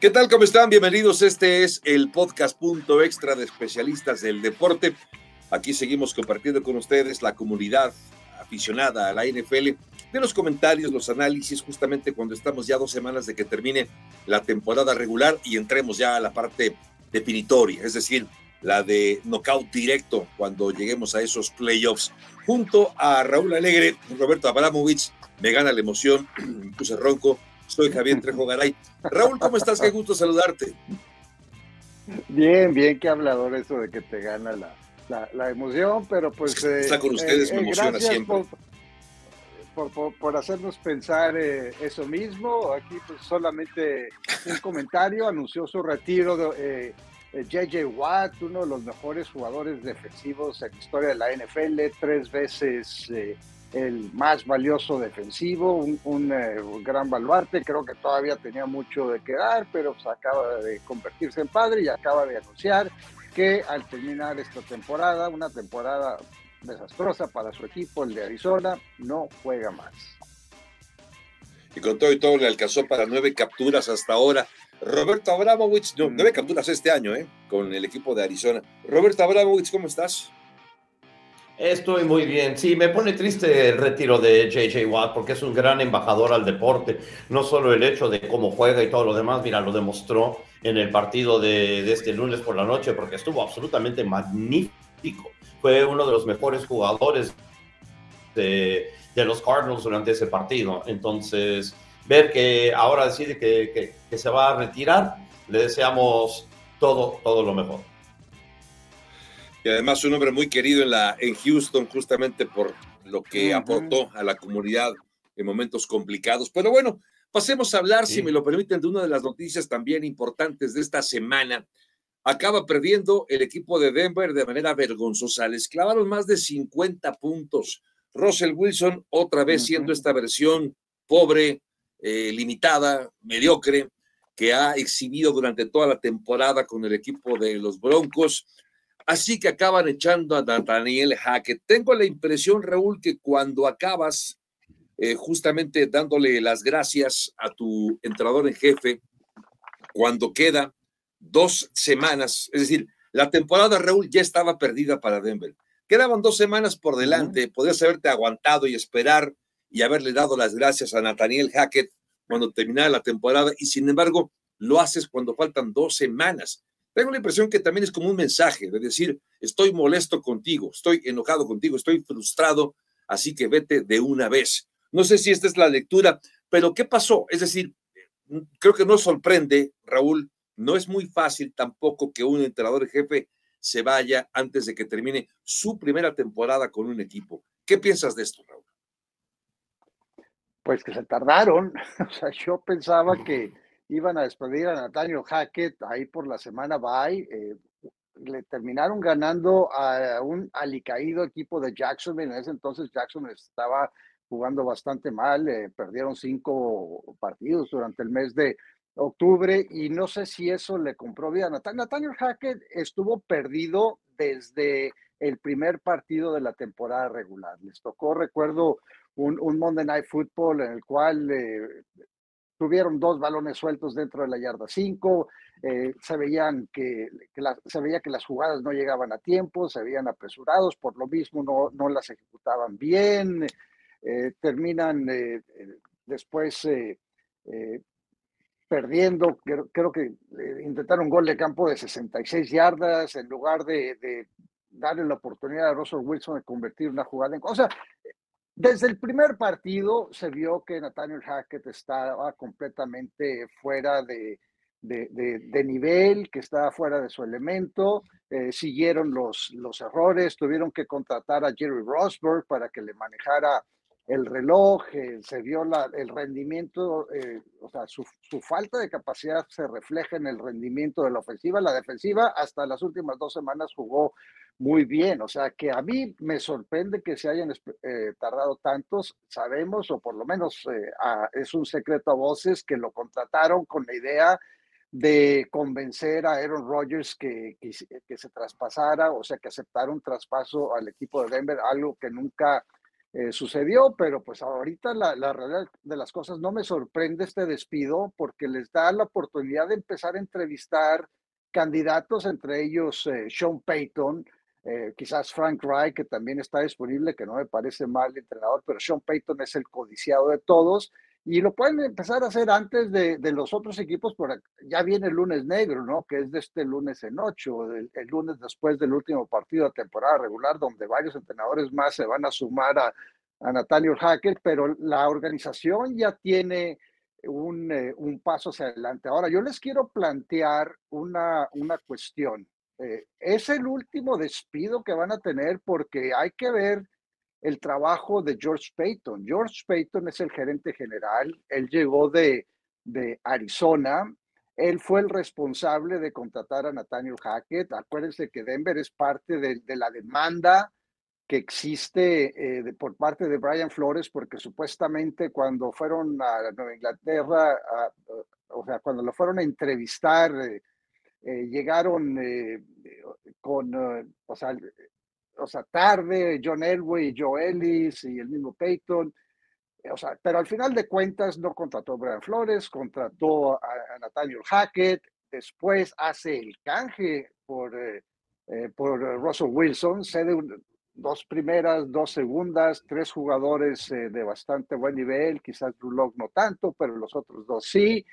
¿Qué tal? ¿Cómo están? Bienvenidos. Este es el podcast punto extra de especialistas del deporte. Aquí seguimos compartiendo con ustedes la comunidad aficionada a la NFL de los comentarios, los análisis, justamente cuando estamos ya dos semanas de que termine la temporada regular y entremos ya a la parte definitoria, es decir, la de knockout directo cuando lleguemos a esos playoffs. Junto a Raúl Alegre, Roberto Abramovich, me gana la emoción, puse ronco, soy Javier Trejo Garay. Raúl, ¿cómo estás? Qué gusto saludarte. Bien, bien, qué hablador eso de que te gana la, la, emoción, pero pues... Está con eh, ustedes, me eh, emociona siempre. Por, por, por, hacernos pensar eh, eso mismo. Aquí pues solamente un comentario, anunció su retiro de JJ Watt, uno de los mejores jugadores defensivos en la historia de la NFL, tres veces el más valioso defensivo, un, eh, gran baluarte, creo que todavía tenía mucho de quedar, pero pues, acaba de convertirse en padre y acaba de anunciar que al terminar esta temporada, una temporada desastrosa para su equipo, el de Arizona, no juega más. Y con todo y todo le alcanzó para nueve capturas hasta ahora. Roberto Abramovich, no, nueve capturas este año, ¿eh? Con el equipo de Arizona. Roberto Abramovich, ¿cómo estás? Estoy muy bien. Sí, me pone triste el retiro de JJ Watt porque es un gran embajador al deporte. No solo el hecho de cómo juega y todo lo demás, mira, lo demostró en el partido de, este lunes por la noche porque estuvo absolutamente magnífico. Fue uno de los mejores jugadores de, los Cardinals durante ese partido. Entonces, ver que ahora decide que, que se va a retirar, le deseamos todo, todo lo mejor y además un hombre muy querido en, la, en Houston justamente por lo que aportó a la comunidad en momentos complicados. Pero bueno, pasemos a hablar, si me lo permiten, de una de las noticias también importantes de esta semana. Acaba perdiendo el equipo de Denver de manera vergonzosa. Les clavaron más de 50 puntos. Russell Wilson, otra vez siendo esta versión pobre, eh, limitada, mediocre, que ha exhibido durante toda la temporada con el equipo de los Broncos. Así que acaban echando a Nathaniel Hackett. Tengo la impresión, Raúl, que cuando acabas eh, justamente dándole las gracias a tu entrenador en jefe, cuando queda dos semanas, es decir, la temporada, Raúl, ya estaba perdida para Denver. Quedaban dos semanas por delante, podrías haberte aguantado y esperar y haberle dado las gracias a Nathaniel Hackett cuando terminara la temporada, y sin embargo, lo haces cuando faltan dos semanas. Tengo la impresión que también es como un mensaje de decir, estoy molesto contigo, estoy enojado contigo, estoy frustrado, así que vete de una vez. No sé si esta es la lectura, pero ¿qué pasó? Es decir, creo que no sorprende, Raúl, no es muy fácil tampoco que un entrenador jefe se vaya antes de que termine su primera temporada con un equipo. ¿Qué piensas de esto, Raúl? Pues que se tardaron. O sea, yo pensaba que iban a despedir a Nathaniel Hackett ahí por la semana bye. Eh, le terminaron ganando a un alicaído equipo de Jackson. En ese entonces Jackson estaba jugando bastante mal, eh, perdieron cinco partidos durante el mes de octubre y no sé si eso le compró vida a Nathaniel. Hackett estuvo perdido desde el primer partido de la temporada regular. Les tocó, recuerdo, un, un Monday Night Football en el cual eh, tuvieron dos balones sueltos dentro de la yarda 5, eh, se, veían que, se veía que las jugadas no llegaban a tiempo, se veían apresurados, por lo mismo no, no las ejecutaban bien, eh, terminan eh, después perdiendo, creo, que intentaron un gol de campo de 66 yardas en lugar de, de darle la oportunidad a Russell Wilson de convertir una jugada en... O sea, desde el primer partido se vio que Nathaniel Hackett estaba completamente fuera de, de, nivel, que estaba fuera de su elemento. Eh, siguieron los, los errores, tuvieron que contratar a Jerry Rosberg para que le manejara el reloj, eh, se vio la, el rendimiento, eh, o sea, su, su, falta de capacidad se refleja en el rendimiento de la ofensiva. La defensiva hasta las últimas dos semanas jugó muy bien. O sea, que a mí me sorprende que se hayan eh, tardado tantos. Sabemos, o por lo menos eh, es un secreto a voces, que lo contrataron con la idea de convencer a Aaron Rodgers que, que, se traspasara, o sea, que aceptara un traspaso al equipo de Denver, algo que nunca eh, sucedió, pero pues ahorita la, la, realidad de las cosas no me sorprende este despido porque les da la oportunidad de empezar a entrevistar candidatos, entre ellos eh, Sean Payton, eh, quizás Frank Wright, que también está disponible, que no me parece mal entrenador, pero Sean Payton es el codiciado de todos y lo pueden empezar a hacer antes de, los otros equipos, por ya viene el lunes negro, ¿no? Que es de este lunes en ocho, el, lunes después del último partido de temporada regular, donde varios entrenadores más se van a sumar a, a Nathaniel Hackett, pero la organización ya tiene un, eh, un, paso hacia adelante. Ahora, yo les quiero plantear una, una cuestión. Eh, es el último despido que van a tener porque hay que ver el trabajo de George Payton. George Payton es el gerente general, él llegó de, de Arizona, él fue el responsable de contratar a Nathaniel Hackett. Acuérdense que Denver es parte de, de la demanda que existe eh, de, por parte de Brian Flores, porque supuestamente cuando fueron a Nueva Inglaterra, a, a, o sea, cuando lo fueron a entrevistar, eh, eh, llegaron con, o sea, o sea, tarde, John Elway, Joe Ellis y el mismo Peyton. O sea, pero al final de cuentas no contrató a Brian Flores, contrató a, a Nathaniel Hackett, después hace el canje por, eh, eh, por Russell Wilson, cede un, dos primeras, dos segundas, tres jugadores eh, de bastante buen nivel, quizás Drew no tanto, pero los otros dos sí.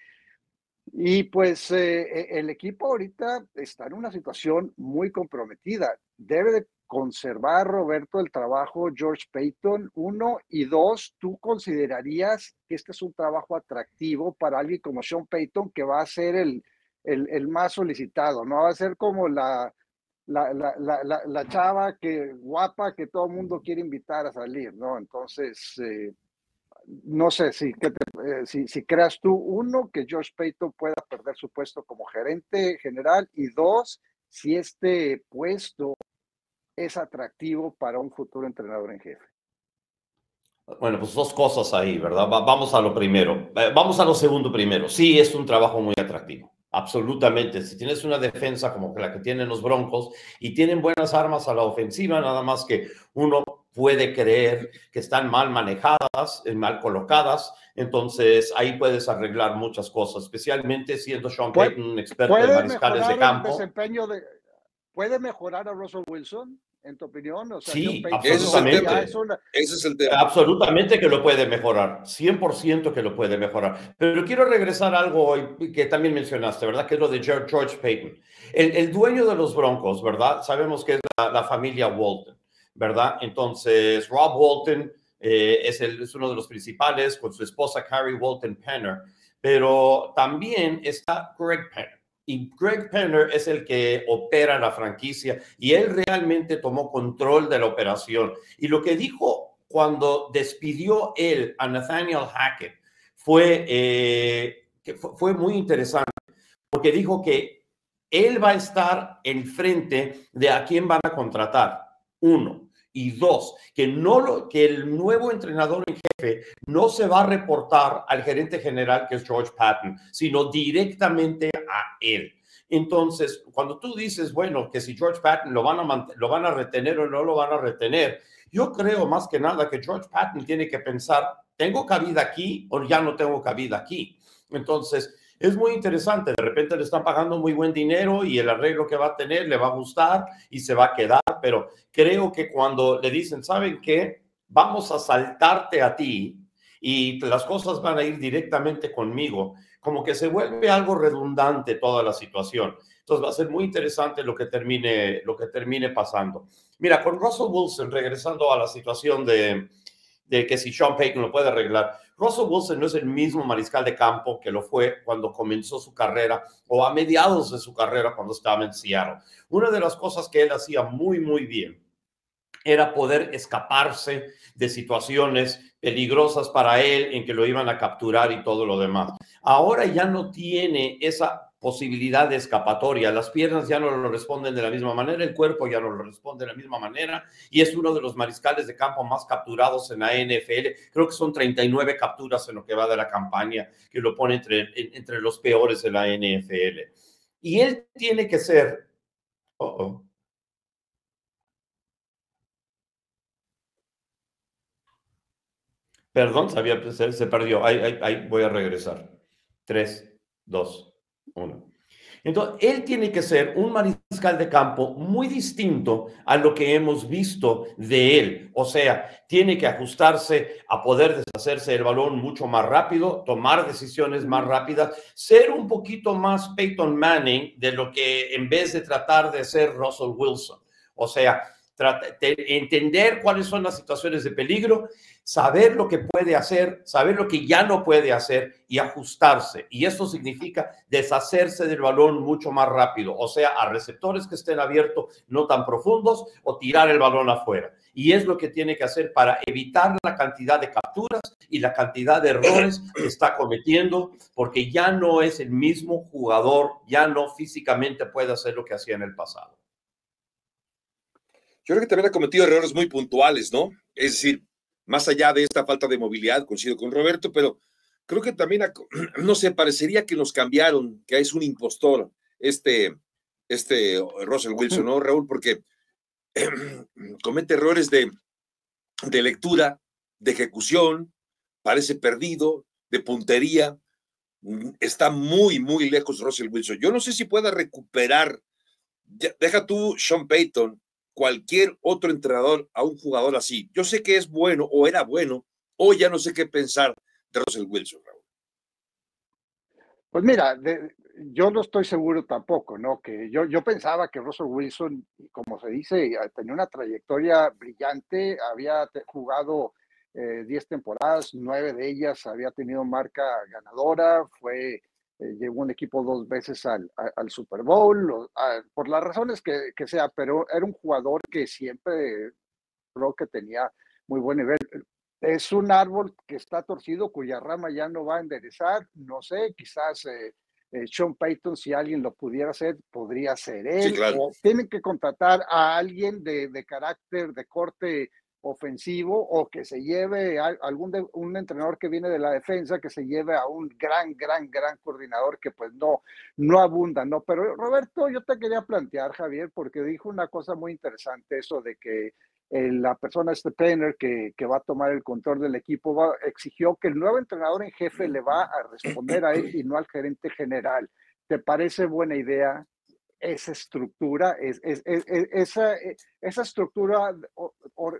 Y pues eh, el equipo ahorita está en una situación muy comprometida. Debe de conservar, Roberto, el trabajo George Payton, uno, y dos, ¿tú considerarías que este es un trabajo atractivo para alguien como Sean Payton, que va a ser el, el, el más solicitado, ¿no? Va a ser como la, la, la, la, la, chava que guapa que todo el mundo quiere invitar a salir, ¿no? Entonces, eh, no sé eh, si, si, creas tú, uno, que George Payton pueda perder su puesto como gerente general, y dos, si este puesto es atractivo para un futuro entrenador en jefe? Bueno, pues dos cosas ahí, ¿verdad? vamos a lo primero. Eh, vamos a lo segundo primero. Sí, es un trabajo muy atractivo. Absolutamente. Si tienes una defensa como la que tienen los Broncos y tienen buenas armas a la ofensiva, nada más que uno puede creer que están mal manejadas, eh, mal colocadas, entonces ahí puedes arreglar muchas cosas, especialmente siendo Sean Payton un experto en mariscales de campo. desempeño de, ¿Puede mejorar a Russell Wilson? en tu opinión? O sea, sí, absolutamente. Es una... Ese es el tema. Absolutamente que lo puede mejorar, 100% que lo puede mejorar. Pero quiero regresar a algo que también mencionaste, ¿verdad? Que es lo de George Payton. El, el dueño de los Broncos, ¿verdad? Sabemos que es la, la familia Walton, ¿verdad? Entonces, Rob Walton eh, es, el, es uno de los principales con su esposa Carrie Walton Penner, pero también está Greg Penner y Greg Penner es el que opera la franquicia y él realmente tomó control de la operación. Y lo que dijo cuando despidió él a Nathaniel Hackett fue, eh, que fue, muy interesante, porque dijo que él va a estar enfrente de a quién van a contratar. Uno. Y dos, que, no lo, que el nuevo entrenador en jefe no se va a reportar al gerente general, que es George Patton, sino directamente a él. Entonces, cuando tú dices, bueno, que si George Patton lo van a, lo van a retener o no lo van a retener, yo creo más que nada que George Patton tiene que pensar, ¿tengo cabida aquí o ya no tengo cabida aquí? Entonces, es muy interesante. De repente le están pagando muy buen dinero y el arreglo que va a tener le va a gustar y se va a quedar, pero creo que cuando le dicen, ¿saben qué? Vamos a saltarte a ti y las cosas van a ir directamente conmigo, como que se vuelve algo redundante toda la situación. Entonces va a ser muy interesante lo que termine, lo que termine pasando. Mira, con Russell Wilson, regresando a la situación de, de que si Sean Payton lo puede arreglar. Russell Wilson no es el mismo mariscal de campo que lo fue cuando comenzó su carrera o a mediados de su carrera cuando estaba en Seattle. Una de las cosas que él hacía muy, muy bien era poder escaparse de situaciones peligrosas para él en que lo iban a capturar y todo lo demás. Ahora ya no tiene esa posibilidad de escapatoria. Las piernas ya no lo responden de la misma manera, el cuerpo ya no lo responde de la misma manera y es uno de los mariscales de campo más capturados en la NFL. Creo que son 39 capturas en lo que va de la campaña, que lo pone entre, entre los peores de la NFL. Y él tiene que ser... Oh. Perdón, sabía, se, se perdió. Ahí, ahí, voy a regresar. Tres, dos, uno. Entonces, él tiene que ser un mariscal de campo muy distinto a lo que hemos visto de él. O sea, tiene que ajustarse a poder deshacerse del balón mucho más rápido, tomar decisiones más rápidas, ser un poquito más Peyton Manning de lo que en vez de tratar de ser Russell Wilson. O sea, entender cuáles son las situaciones de peligro, saber lo que puede hacer, saber lo que ya no puede hacer y ajustarse. Y eso significa deshacerse del balón mucho más rápido, o sea, a receptores que estén abiertos, no tan profundos, o tirar el balón afuera. Y es lo que tiene que hacer para evitar la cantidad de capturas y la cantidad de errores que está cometiendo, porque ya no es el mismo jugador, ya no físicamente puede hacer lo que hacía en el pasado. Yo creo que también ha cometido errores muy puntuales, ¿no? Es decir, más allá de esta falta de movilidad, coincido con Roberto, pero creo que también, no sé, parecería que nos cambiaron, que es un impostor este, este Russell Wilson, ¿no, Raúl? Porque comete errores de, de lectura, de ejecución, parece perdido, de puntería. Está muy, muy lejos Russell Wilson. Yo no sé si pueda recuperar, deja tú Sean Payton, cualquier otro entrenador a un jugador así. Yo sé que es bueno o era bueno, hoy ya no sé qué pensar de Russell Wilson, Raúl. Pues mira, yo no estoy seguro tampoco, ¿no? Que yo, yo pensaba que Russell Wilson, como se dice, tenía una trayectoria brillante, había jugado 10 eh, temporadas, nueve de ellas había tenido marca ganadora, fue eh, llegó un equipo dos veces al, al Super Bowl, por las razones que, que, sea, pero era un jugador que siempre creo que tenía muy buen nivel. Es un árbol que está torcido, cuya rama ya no va a enderezar, no sé, quizás eh, eh, Sean Payton, si alguien lo pudiera hacer, podría ser él, o tienen que contratar a alguien de, de carácter, de corte ofensivo o que se lleve a algún un entrenador que viene de la defensa que se lleve a un gran gran gran coordinador que pues no no abunda no pero Roberto yo te quería plantear Javier porque dijo una cosa muy interesante eso de que eh, la persona este Penner que, que, va a tomar el control del equipo va, exigió que el nuevo entrenador en jefe le va a responder a él y no al gerente general. ¿Te parece buena idea esa estructura, es, esa, e, esa, estructura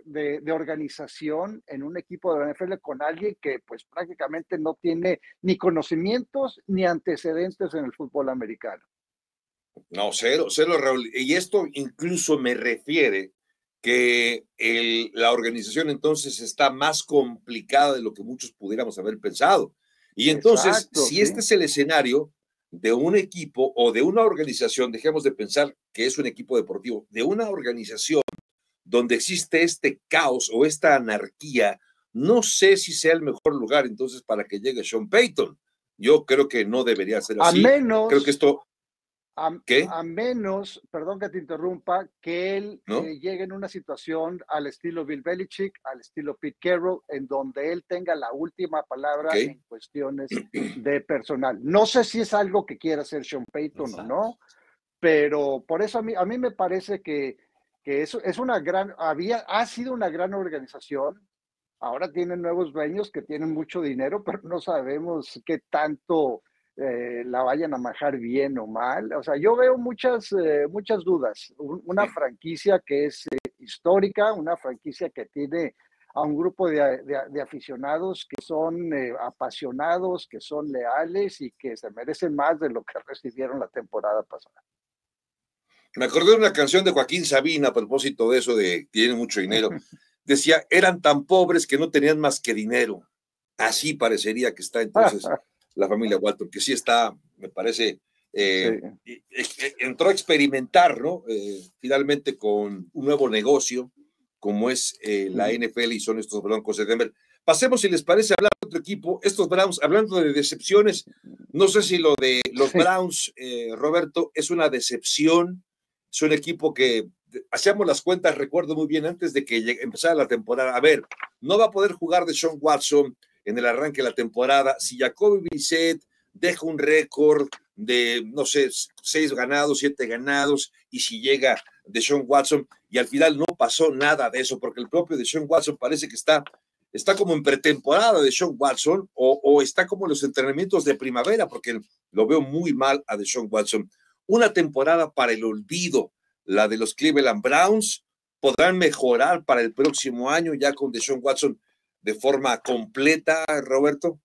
de, de, organización en un equipo de la NFL con alguien que pues prácticamente no tiene ni conocimientos ni antecedentes en el fútbol americano. No, cero, cero, Raúl. Y esto incluso me refiere que el, la organización entonces está más complicada de lo que muchos pudiéramos haber pensado. Y entonces, si este es el escenario, de un equipo o de una organización, dejemos de pensar que es un equipo deportivo, de una organización donde existe este caos o esta anarquía, no sé si sea el mejor lugar entonces para que llegue Sean Payton. Yo creo que no debería ser así. A menos, creo que esto a, a, menos, perdón que te interrumpa, que él eh, llegue en una situación al estilo Bill Belichick, al estilo Pete Carroll, en donde él tenga la última palabra en cuestiones de personal. No sé si es algo que quiera hacer Sean Payton o no, pero por eso a mí, a mí me parece que, que eso es una gran, había, ha sido una gran organización. Ahora tienen nuevos dueños que tienen mucho dinero, pero no sabemos qué tanto eh, la vayan a majar bien o mal. O sea, yo veo muchas, eh, muchas dudas. Una franquicia que es eh, histórica, una franquicia que tiene a un grupo de, de, aficionados que son apasionados, que son leales y que se merecen más de lo que recibieron la temporada pasada. Me acordé de una canción de Joaquín Sabina a propósito de eso de tienen mucho dinero. Decía, eran tan pobres que no tenían más que dinero. Así parecería que está entonces la familia Walton, que sí está, me parece, eh, entró a experimentar, ¿no? Eh, finalmente con un nuevo negocio, como es eh, la NFL y son estos Broncos de Denver. Pasemos, si les parece, a hablar de otro equipo. Estos Browns, hablando de decepciones, no sé si lo de los Browns, Roberto, es una decepción. Es un equipo que hacíamos las cuentas, recuerdo muy bien, antes de que empezara la temporada. A ver, no va a poder jugar de Sean Watson, en el arranque de la temporada. Si Jacoby Bissett deja un récord de, no sé, seis ganados, siete ganados, y si llega de Sean Watson, y al final no pasó nada de eso, porque el propio de Sean Watson parece que está está como en pretemporada de Sean Watson o, está como en los entrenamientos de primavera, porque lo veo muy mal a Sean Watson. Una temporada para el olvido, la de los Cleveland Browns, podrán mejorar para el próximo año ya con Deshaun Watson de forma completa, Roberto?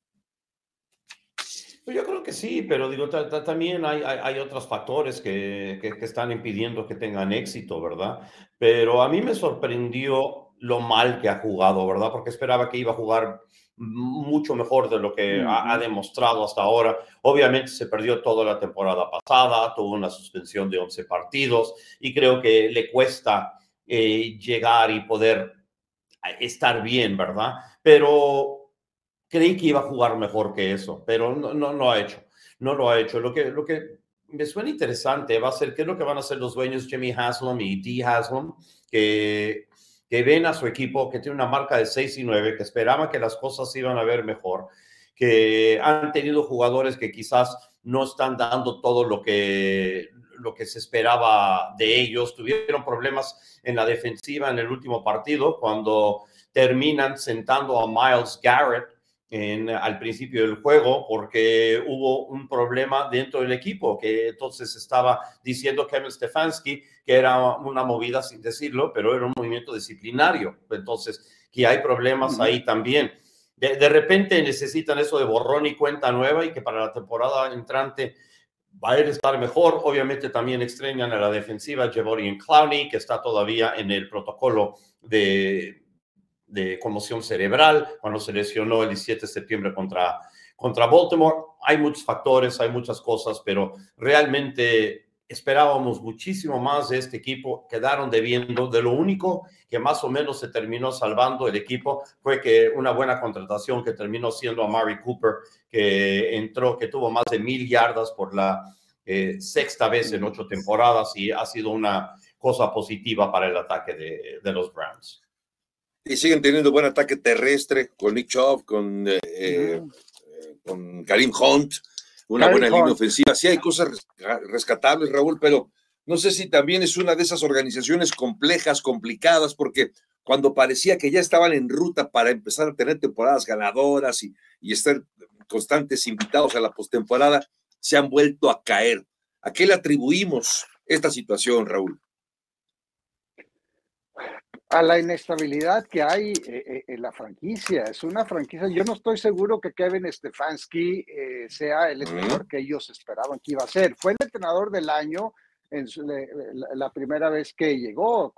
Pues yo creo que sí, pero digo, también hay, hay, otros factores que, que, que, están impidiendo que tengan éxito, ¿verdad? Pero a mí me sorprendió lo mal que ha jugado, ¿verdad? Porque esperaba que iba a jugar mucho mejor de lo que ha, demostrado hasta ahora. Obviamente se perdió toda la temporada pasada, tuvo una suspensión de 11 partidos y creo que le cuesta eh, llegar y poder estar bien, ¿verdad? Pero creí que iba a jugar mejor que eso, pero no, no lo ha hecho. No lo ha hecho. Lo que, lo que me suena interesante va a ser qué es lo que van a hacer los dueños Jimmy Haslam y Dee Haslam, que que ven a su equipo que tiene una marca de 6 y 9, que esperaban que las cosas iban a ver mejor, que han tenido jugadores que quizás no están dando todo lo que, lo que se esperaba de ellos, tuvieron problemas en la defensiva en el último partido cuando terminan sentando a Miles Garrett en, al principio del juego porque hubo un problema dentro del equipo, que entonces estaba diciendo Kevin Stefanski que era una movida sin decirlo, pero era un movimiento disciplinario. Entonces, que hay problemas ahí también. De, de, repente necesitan eso de borrón y cuenta nueva y que para la temporada entrante va a estar mejor. Obviamente también extrañan a la defensiva Javorian Clowney, que está todavía en el protocolo de de conmoción cerebral cuando se lesionó el 17 de septiembre contra, contra Baltimore. Hay muchos factores, hay muchas cosas, pero realmente esperábamos muchísimo más de este equipo. Quedaron debiendo. De lo único que más o menos se terminó salvando el equipo fue que una buena contratación que terminó siendo a Mari Cooper, que entró, que tuvo más de mil yardas por la eh, sexta vez en ocho temporadas y ha sido una cosa positiva para el ataque de, de los Browns y siguen teniendo buen ataque terrestre con Nick Chubb, con, eh, eh, con Karim Hunt, una buena línea ofensiva. Sí hay cosas rescatables, Raúl, pero no sé si también es una de esas organizaciones complejas, complicadas, porque cuando parecía que ya estaban en ruta para empezar a tener temporadas ganadoras y, y estar constantes invitados a la postemporada, se han vuelto a caer. ¿A qué le atribuimos esta situación, Raúl? A la inestabilidad que hay eh, eh, en la franquicia. Es una franquicia. Yo no estoy seguro que Kevin Stefanski eh, sea el entrenador que ellos esperaban que iba a ser. Fue el entrenador del año en la, primera vez que llegó,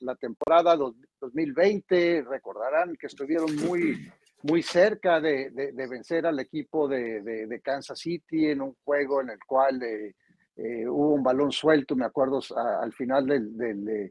la temporada 2020. Recordarán que estuvieron muy, muy cerca de, vencer al equipo de, Kansas City en un juego en el cual hubo un balón suelto, me acuerdo, al final del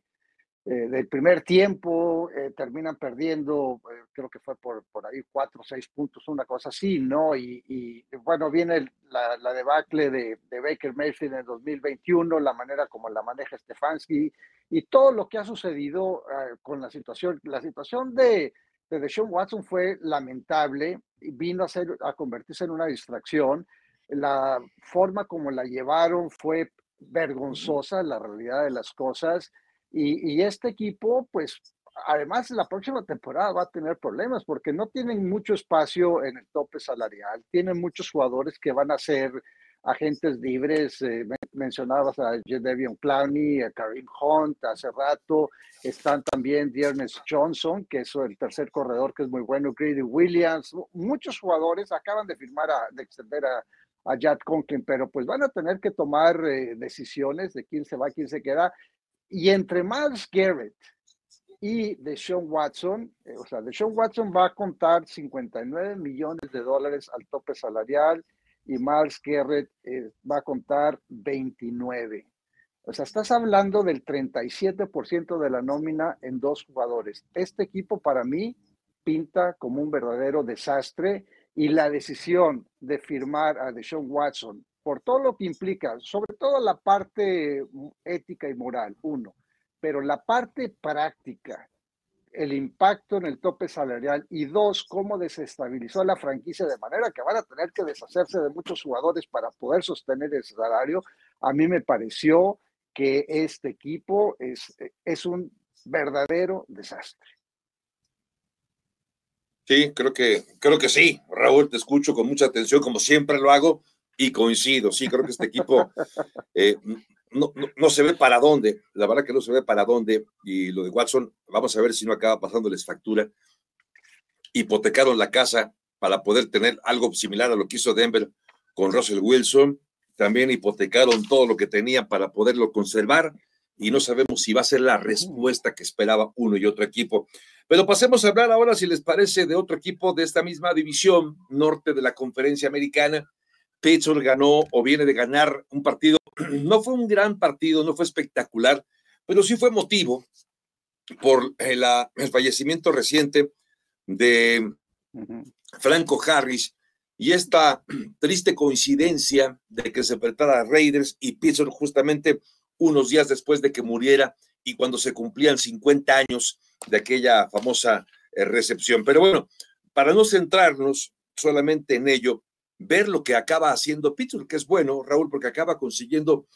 eh, del primer tiempo, eh, terminan perdiendo, eh, creo que fue por, por ahí cuatro o seis puntos, una cosa así, ¿no? Y, bueno, viene la, la, debacle de, de, Baker Mayfield en el 2021, la manera como la maneja Stefanski y todo lo que ha sucedido con la situación. La situación de, de Deshaun Watson fue lamentable y vino a, ser, a convertirse en una distracción. La forma como la llevaron fue vergonzosa, la realidad de las cosas. Y, este equipo, pues, además la próxima temporada va a tener problemas porque no tienen mucho espacio en el tope salarial, tienen muchos jugadores que van a ser agentes libres, eh, mencionabas a Devion Clowney, a Karim Hunt hace rato, están también Dearness Johnson, que es el tercer corredor que es muy bueno, Grady Williams, muchos jugadores acaban de firmar, a, de extender a, a Conklin, pero pues van a tener que tomar eh, decisiones de quién se va, quién se queda, y entre Miles Garrett y Deshaun Watson, eh, o sea, Deshaun Watson va a contar 59 millones de dólares al tope salarial y Miles Garrett eh, va a contar 29. O sea, estás hablando del 37% de la nómina en dos jugadores. Este equipo para mí pinta como un verdadero desastre y la decisión de firmar a Deshaun Watson por todo lo que implica, sobre todo la parte ética y moral, uno, pero la parte práctica, el impacto en el tope salarial y dos, cómo desestabilizó la franquicia de manera que van a tener que deshacerse de muchos jugadores para poder sostener ese salario, a mí me pareció que este equipo es, es un verdadero desastre. Sí, creo que, creo que sí. Raúl, te escucho con mucha atención, como siempre lo hago, y coincido. Sí, creo que este equipo eh, no, no, se ve para dónde. La verdad que no se ve para dónde. Y lo de Watson, vamos a ver si no acaba pasándoles factura. Hipotecaron la casa para poder tener algo similar a lo que hizo Denver con Russell Wilson. También hipotecaron todo lo que tenían para poderlo conservar y no sabemos si va a ser la respuesta que esperaba uno y otro equipo. Pero pasemos a hablar ahora, si les parece, de otro equipo de esta misma división norte de la conferencia americana. Pittsburgh ganó o viene de ganar un partido, no fue un gran partido, no fue espectacular, pero sí fue motivo por el, el fallecimiento reciente de Franco Harris y esta triste coincidencia de que se enfrentara a Raiders y Pittsburgh justamente unos días después de que muriera y cuando se cumplían 50 años de aquella famosa eh, recepción. Pero bueno, para no centrarnos solamente en ello, ver lo que acaba haciendo Pittsburgh, que es bueno, Raúl, porque acaba consiguiendo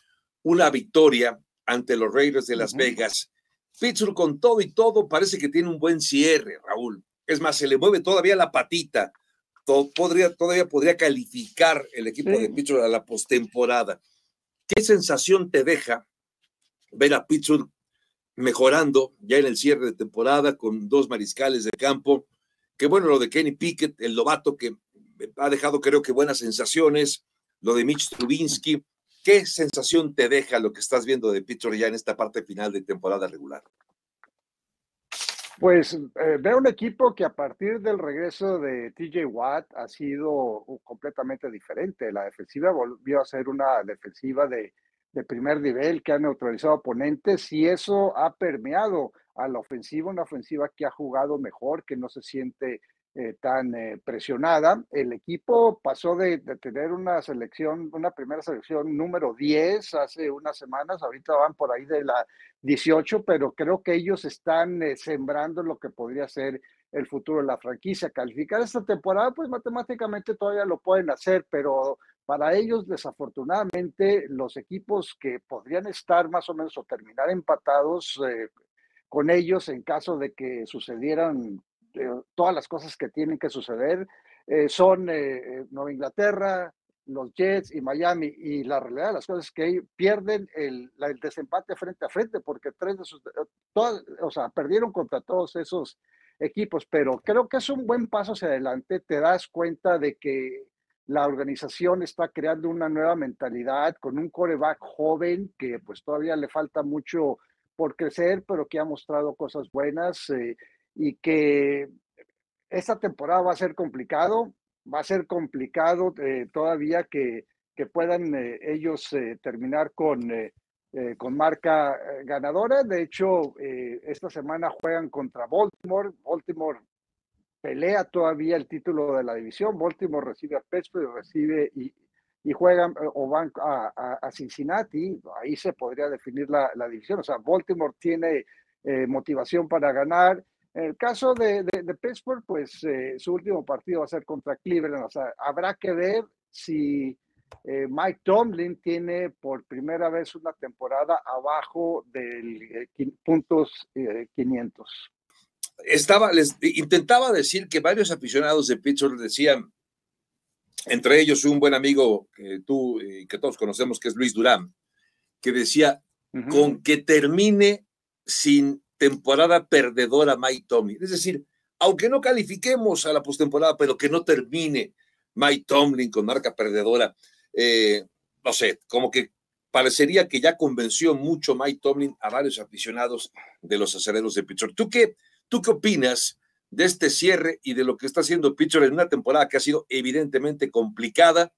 una victoria ante los Raiders de Las Vegas. Pittsburgh con todo y todo parece que tiene un buen cierre, Raúl. Es más, se le mueve todavía la patita. podría, todavía podría calificar el equipo de Pittsburgh a la postemporada. ¿Qué sensación te deja ver a Pittsburgh mejorando ya en el cierre de temporada con dos mariscales de campo. Qué bueno lo de Kenny Pickett, el novato que ha dejado creo que buenas sensaciones, lo de Mitch Trubinsky. ¿Qué sensación te deja lo que estás viendo de Pittsburgh ya en esta parte final de temporada regular? Pues eh, veo un equipo que a partir del regreso de TJ Watt ha sido completamente diferente. La defensiva volvió a ser una defensiva de, de primer nivel que ha neutralizado oponentes y eso ha permeado a la ofensiva, una ofensiva que ha jugado mejor, que no se siente eh, tan eh, presionada. El equipo pasó de, tener una selección, una primera selección número 10 hace unas semanas, ahorita van por ahí de la 18, pero creo que ellos están eh, sembrando lo que podría ser el futuro de la franquicia. Calificar esta temporada, pues matemáticamente todavía lo pueden hacer, pero para ellos, desafortunadamente, los equipos que podrían estar más o menos o terminar empatados eh, con ellos en caso de que sucedieran todas las cosas que tienen que suceder, eh, son Nueva Inglaterra, los Jets y Miami. Y la realidad de las cosas es que pierden el, el desempate frente a frente porque tres de sus, o sea, perdieron contra todos esos equipos, pero creo que es un buen paso hacia adelante. Te das cuenta de que la organización está creando una nueva mentalidad con un coreback joven que pues todavía le falta mucho por crecer, pero que ha mostrado cosas buenas eh, y que esta temporada va a ser complicado, va a ser complicado eh, todavía que, que puedan eh, ellos terminar con, con marca ganadora. De hecho, esta semana juegan contra Baltimore. Baltimore pelea todavía el título de la división. Baltimore recibe a Pittsburgh, recibe y, y juegan eh, o van a, a, Cincinnati. Ahí se podría definir la, la división. O sea, Baltimore tiene eh, motivación para ganar. En el caso de, de, Pittsburgh, pues eh, su último partido va a ser contra Cleveland. O sea, habrá que ver si Mike Tomlin tiene por primera vez una temporada abajo del puntos 500 estaba, les intentaba decir que varios aficionados de Pittsburgh decían, entre ellos un buen amigo que tú y que todos conocemos, que es Luis Durán, que decía, con que termine sin temporada perdedora Mike Tomlin. Es decir, aunque no califiquemos a la postemporada, pero que no termine Mike Tomlin con marca perdedora, eh, no sé, como que parecería que ya convenció mucho Mike Tomlin a varios aficionados de los acereros de Pittsburgh. ¿Tú qué? ¿Tú qué opinas de este cierre y de lo que está haciendo Pitcher en una temporada que ha sido evidentemente complicada?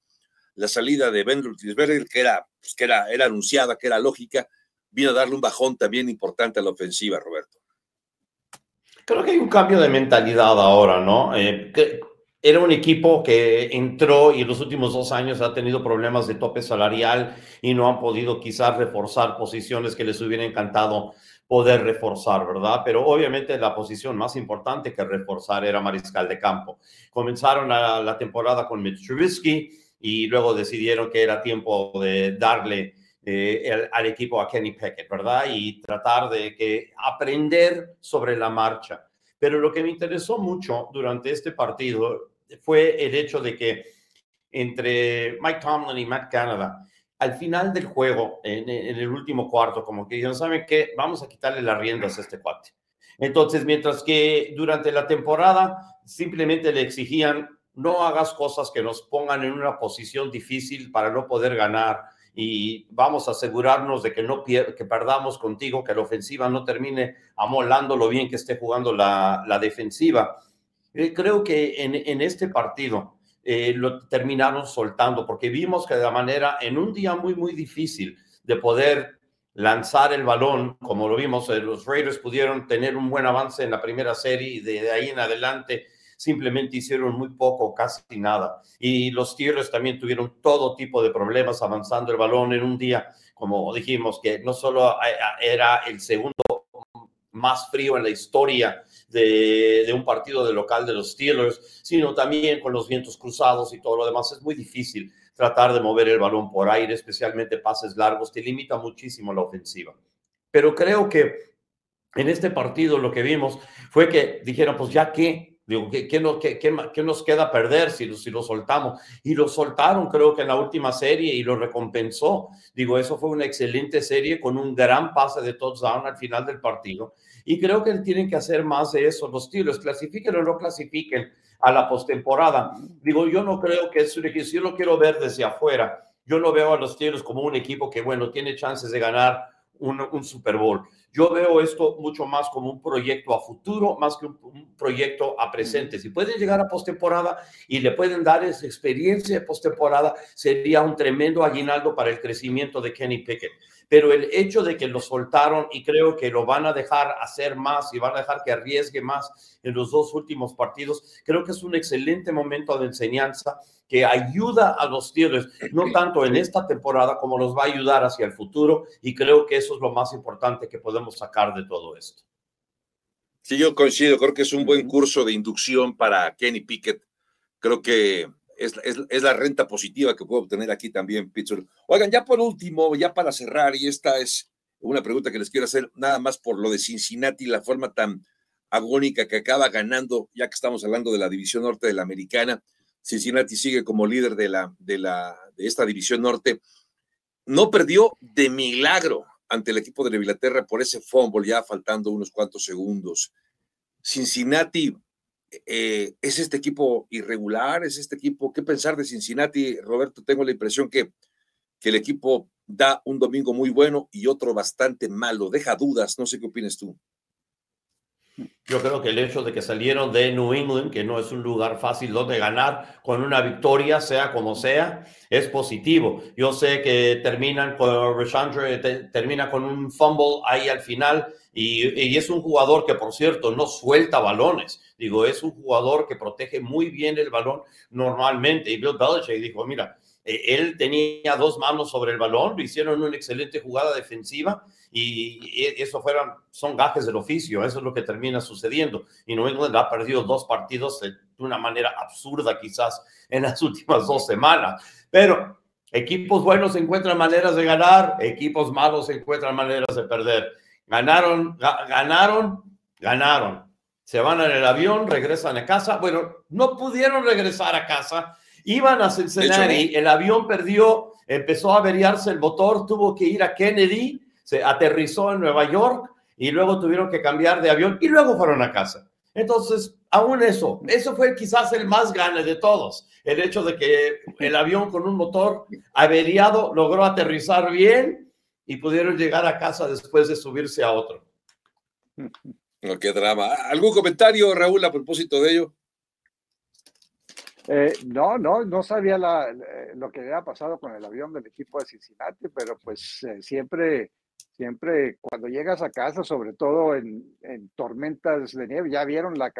La salida de Ben Roethlisberger, que, era, pues, que era, era anunciada, que era lógica, vino a darle un bajón también importante a la ofensiva, Roberto. Creo que hay un cambio de mentalidad ahora, ¿no? Eh, era un equipo que entró y en los últimos dos años ha tenido problemas de tope salarial y no han podido quizás reforzar posiciones que les hubiera encantado poder reforzar, ¿verdad? Pero obviamente la posición más importante que reforzar era mariscal de campo. Comenzaron la, temporada con Mitch Trubisky y luego decidieron que era tiempo de darle eh, al equipo a Kenny Pickett, ¿verdad? Y tratar de que aprender sobre la marcha. Pero lo que me interesó mucho durante este partido fue el hecho de que entre Mike Tomlin y Matt Canada, al final del juego, en, el último cuarto, como que dijeron, ¿saben qué? Vamos a quitarle las riendas a este cuate. Entonces, mientras que durante la temporada simplemente le exigían, no hagas cosas que nos pongan en una posición difícil para no poder ganar y vamos a asegurarnos de que no que perdamos contigo, que la ofensiva no termine amolando lo bien que esté jugando la, la defensiva. Eh, creo que en, en este partido, eh, lo terminaron soltando, porque vimos que de la manera, en un día muy, muy difícil de poder lanzar el balón, como lo vimos, eh, los Raiders pudieron tener un buen avance en la primera serie y de, ahí en adelante simplemente hicieron muy poco, casi nada. Y los Steelers también tuvieron todo tipo de problemas avanzando el balón en un día, como dijimos, que no solo era el segundo más frío en la historia de, un partido de local de los Steelers, sino también con los vientos cruzados y todo lo demás. Es muy difícil tratar de mover el balón por aire, especialmente pases largos, te limita muchísimo la ofensiva. Pero creo que en este partido lo que vimos fue que dijeron, pues ya que Digo, ¿qué, qué, qué, nos queda perder si, si lo soltamos? Y lo soltaron, creo que en la última serie y lo recompensó. Digo, eso fue una excelente serie con un gran pase de touchdown al final del partido. Y creo que tienen que hacer más de eso los tiros, clasifiquen o no clasifiquen a la postemporada. Digo, yo no creo que es un equipo, yo lo quiero ver desde afuera. Yo no veo a los tiros como un equipo que, bueno, tiene chances de ganar un, un Super Bowl. Yo veo esto mucho más como un proyecto a futuro, más que un, proyecto a presente. Si pueden llegar a postemporada y le pueden dar esa experiencia de postemporada, sería un tremendo aguinaldo para el crecimiento de Kenny Pickett. Pero el hecho de que lo soltaron y creo que lo van a dejar hacer más y van a dejar que arriesgue más en los dos últimos partidos, creo que es un excelente momento de enseñanza que ayuda a los Steelers, no tanto en esta temporada como los va a ayudar hacia el futuro, y creo que eso es lo más importante que podemos sacar de todo esto. Sí, yo coincido, creo que es un buen curso de inducción para Kenny Pickett. Creo que es, es, la renta positiva que puede obtener aquí también Pittsburgh. Oigan, ya por último, ya para cerrar, y esta es una pregunta que les quiero hacer, nada más por lo de Cincinnati, la forma tan agónica que acaba ganando, ya que estamos hablando de la división norte de la americana. Cincinnati sigue como líder de, la, de, la, de esta división norte. No perdió de milagro ante el equipo de Inglaterra por ese fumble, ya faltando unos cuantos segundos. Cincinnati eh, es este equipo irregular, es este equipo. ¿Qué pensar de Cincinnati, Roberto? Tengo la impresión que, que el equipo da un domingo muy bueno y otro bastante malo. Deja dudas, no sé qué opinas tú. Yo creo que el hecho de que salieron de New England, que no es un lugar fácil donde ganar con una victoria, sea como sea, es positivo. Yo sé que terminan con termina con un fumble ahí al final y, y, es un jugador que, por cierto, no suelta balones. Digo, es un jugador que protege muy bien el balón normalmente. Y Bill Belichick dijo, mira, eh, él tenía dos manos sobre el balón, lo hicieron una excelente jugada defensiva y eso fueron, son gajes del oficio, eso es lo que termina sucediendo. Y New England ha perdido dos partidos de una manera absurda quizás en las últimas dos semanas, pero equipos buenos encuentran maneras de ganar, equipos malos encuentran maneras de perder. Ganaron, ganaron, ganaron. Se van en el avión, regresan a casa. Bueno, no pudieron regresar a casa Iban a Cincinnati, el avión perdió, empezó a averiarse el motor, tuvo que ir a Kennedy, se aterrizó en Nueva York y luego tuvieron que cambiar de avión y luego fueron a casa. Entonces, aún eso, eso fue quizás el más grande de todos, el hecho de que el avión con un motor averiado logró aterrizar bien y pudieron llegar a casa después de subirse a otro. qué drama. ¿Algún comentario, Raúl, a propósito de ello? Eh, no, no, no sabía eh, lo que había pasado con el avión del equipo de Cincinnati, pero pues eh, siempre, siempre cuando llegas a casa, sobre todo en, tormentas de nieve, ya vieron la,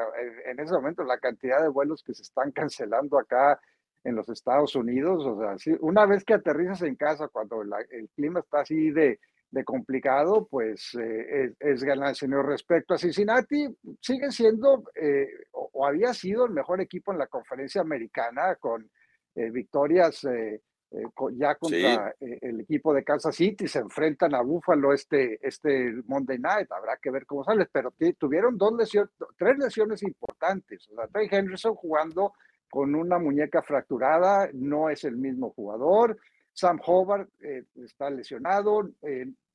en ese momento la cantidad de vuelos que se están cancelando acá en los Estados Unidos. O sea, una vez que aterrizas en casa, cuando el clima está así de, de complicado, pues eh, es, ganar señor Respecto a Cincinnati, sigue siendo eh, o, había sido el mejor equipo en la conferencia americana con eh, victorias eh, ya contra eh, el equipo de Kansas City, se enfrentan a Buffalo este, este Monday Night, habrá que ver cómo sale, pero tuvieron dos lesiones, tres lesiones importantes, o sea, Trey Henderson jugando con una muñeca fracturada, no es el mismo jugador, Sam Hobart eh, está lesionado,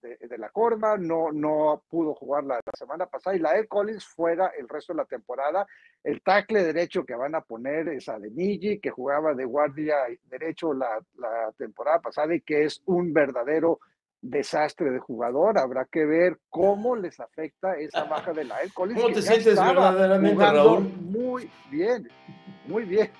de, la corva, no, no pudo jugar la, semana pasada y la Ed Collins fuera el resto de la temporada. El tackle derecho que van a poner es Adeniji, que jugaba de guardia derecho la, la temporada pasada y que es un verdadero desastre de jugador. Habrá que ver cómo les afecta esa baja de la Ed Collins. ¿Cómo te sientes verdaderamente, Raúl? Muy bien, muy bien.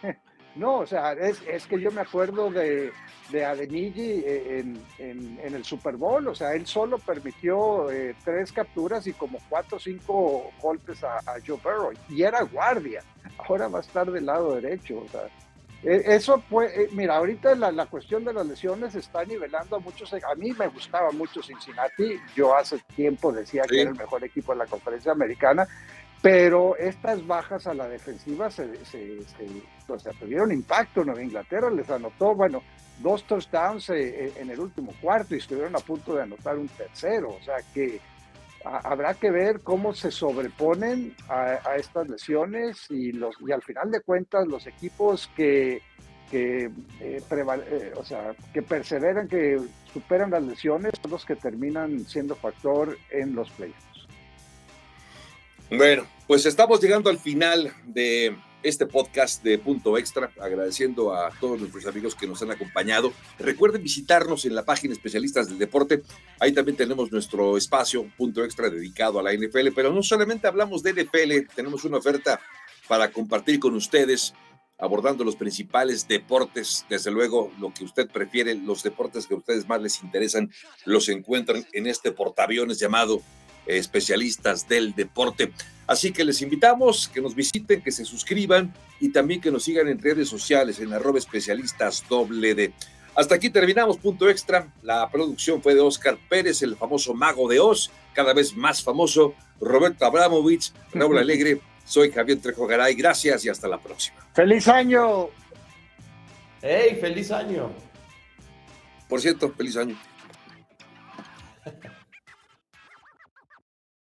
No, o sea, es, es que yo me acuerdo de, de Adeniji eh, en, en, el Super Bowl, o sea, él solo permitió eh, tres capturas y como cuatro o cinco golpes a, Joe Burrow, y era guardia, ahora va a estar del lado derecho, o sea, e, eso fue, eh, mira, ahorita la, la, cuestión de las lesiones está nivelando a muchos, a mí me gustaba mucho Cincinnati, yo hace tiempo decía que era el mejor equipo de la conferencia americana, pero estas bajas a la defensiva se, se, pues, tuvieron impacto. Nueva Inglaterra les anotó, bueno, dos touchdowns eh, eh, en el último cuarto y estuvieron a punto de anotar un tercero. O sea que habrá que ver cómo se sobreponen a, estas lesiones y, los, y al final de cuentas los equipos que, que, eh, o sea, que perseveran, que superan las lesiones, son los que terminan siendo factor en los playoffs. Bueno, pues estamos llegando al final de este podcast de Punto Extra, agradeciendo a todos nuestros amigos que nos han acompañado. Recuerden visitarnos en la página Especialistas del Deporte. Ahí también tenemos nuestro espacio Punto Extra dedicado a la NFL, pero no solamente hablamos de NFL, tenemos una oferta para compartir con ustedes abordando los principales deportes, desde luego lo que usted prefiere, los deportes que a ustedes más les interesan, los encuentran en este portaaviones llamado especialistas del deporte. Así que les invitamos que nos visiten, que se suscriban y también que nos sigan en redes sociales en arroba especialistas doble D. Hasta aquí terminamos punto extra. La producción fue de Oscar Pérez, el famoso mago de Oz, cada vez más famoso, Roberto Abramovich, Raúl Alegre. Soy Javier Trejo Garay. Gracias y hasta la próxima. ¡Feliz año! ¡Hey, feliz año! Por cierto, feliz año.